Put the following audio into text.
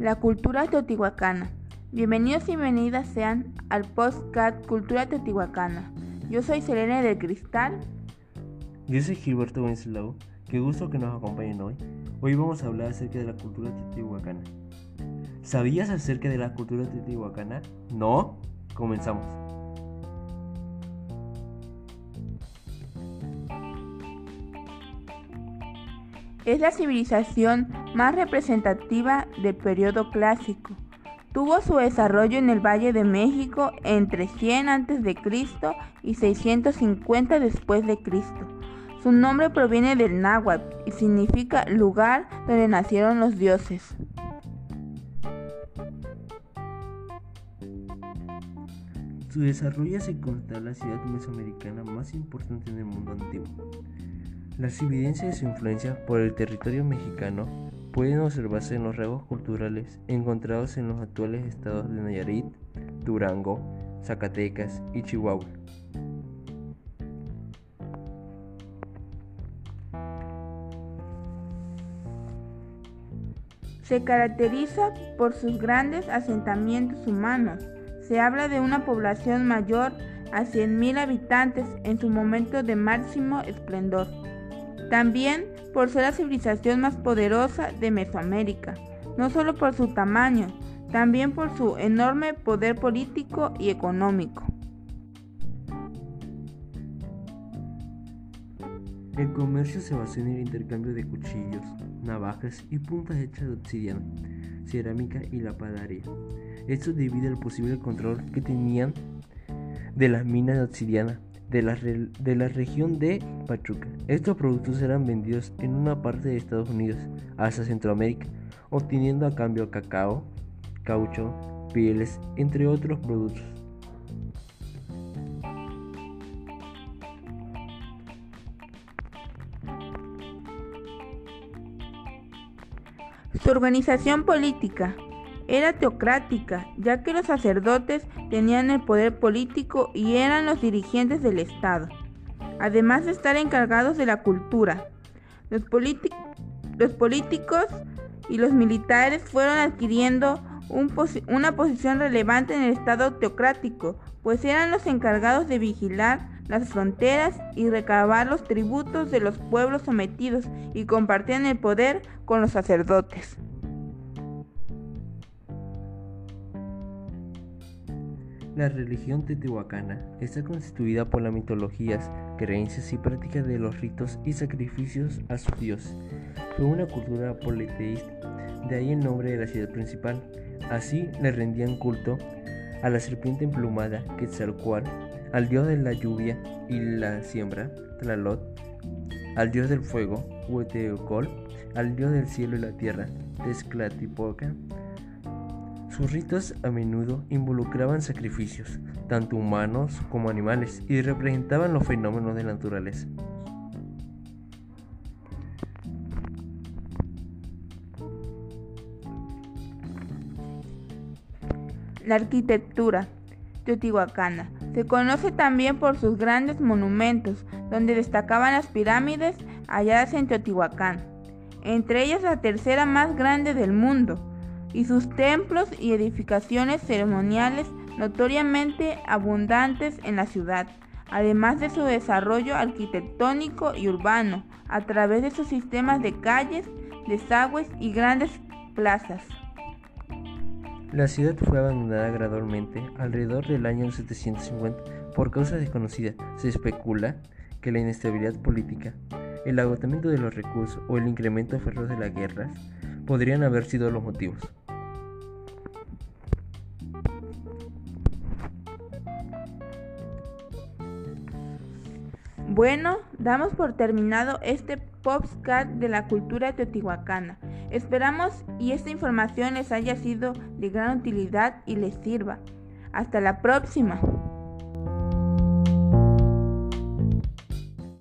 La cultura teotihuacana. Bienvenidos y bienvenidas sean al podcast Cultura Teotihuacana. Yo soy Selene del Cristal. Yo soy Gilberto Wenceslao. Qué gusto que nos acompañen hoy. Hoy vamos a hablar acerca de la cultura teotihuacana. ¿Sabías acerca de la cultura teotihuacana? ¿No? Comenzamos. Es la civilización más representativa del periodo clásico. Tuvo su desarrollo en el Valle de México entre 100 a.C. y 650 después de Cristo. Su nombre proviene del náhuatl y significa lugar donde nacieron los dioses. Su desarrollo se consta la ciudad mesoamericana más importante en el mundo antiguo. Las evidencias de su influencia por el territorio mexicano pueden observarse en los rasgos culturales encontrados en los actuales estados de Nayarit, Durango, Zacatecas y Chihuahua. Se caracteriza por sus grandes asentamientos humanos. Se habla de una población mayor a 100.000 habitantes en su momento de máximo esplendor. También por ser la civilización más poderosa de Mesoamérica, no solo por su tamaño, también por su enorme poder político y económico. El comercio se basó en el intercambio de cuchillos, navajas y puntas hechas de obsidiana, cerámica y lapadaria. Esto debido al posible control que tenían de las minas de obsidiana de la, de la región de Pachuca. Estos productos eran vendidos en una parte de Estados Unidos hasta Centroamérica, obteniendo a cambio cacao, caucho, pieles, entre otros productos. Su organización política era teocrática, ya que los sacerdotes tenían el poder político y eran los dirigentes del Estado, además de estar encargados de la cultura. Los, políticos y los militares fueron adquiriendo una posición relevante en el Estado teocrático, pues eran los encargados de vigilar las fronteras y recabar los tributos de los pueblos sometidos y compartían el poder con los sacerdotes. La religión teotihuacana está constituida por las mitologías, creencias y prácticas de los ritos y sacrificios a sus dioses. Fue una cultura politeísta, de ahí el nombre de la ciudad principal. Así le rendían culto a la serpiente emplumada Quetzalcoatl, al dios de la lluvia y la siembra, Tlaloc, al dios del fuego, Hueteocol, al dios del cielo y la tierra, Tezcatlipoca, sus ritos a menudo involucraban sacrificios, tanto humanos como animales, y representaban los fenómenos de la naturaleza. La arquitectura teotihuacana se conoce también por sus grandes monumentos, donde destacaban las pirámides halladas en Teotihuacán, entre ellas la tercera más grande del mundo, y sus templos y edificaciones ceremoniales notoriamente abundantes en la ciudad, además de su desarrollo arquitectónico y urbano a través de sus sistemas de calles, desagües y grandes plazas. La ciudad fue abandonada gradualmente alrededor del año 750 por causas desconocidas. Se especula que la inestabilidad política, el agotamiento de los recursos o el incremento feroz de las guerras podrían haber sido los motivos. Bueno, damos por terminado este podcast de la cultura teotihuacana. Esperamos y esta información les haya sido de gran utilidad y les sirva. Hasta la próxima.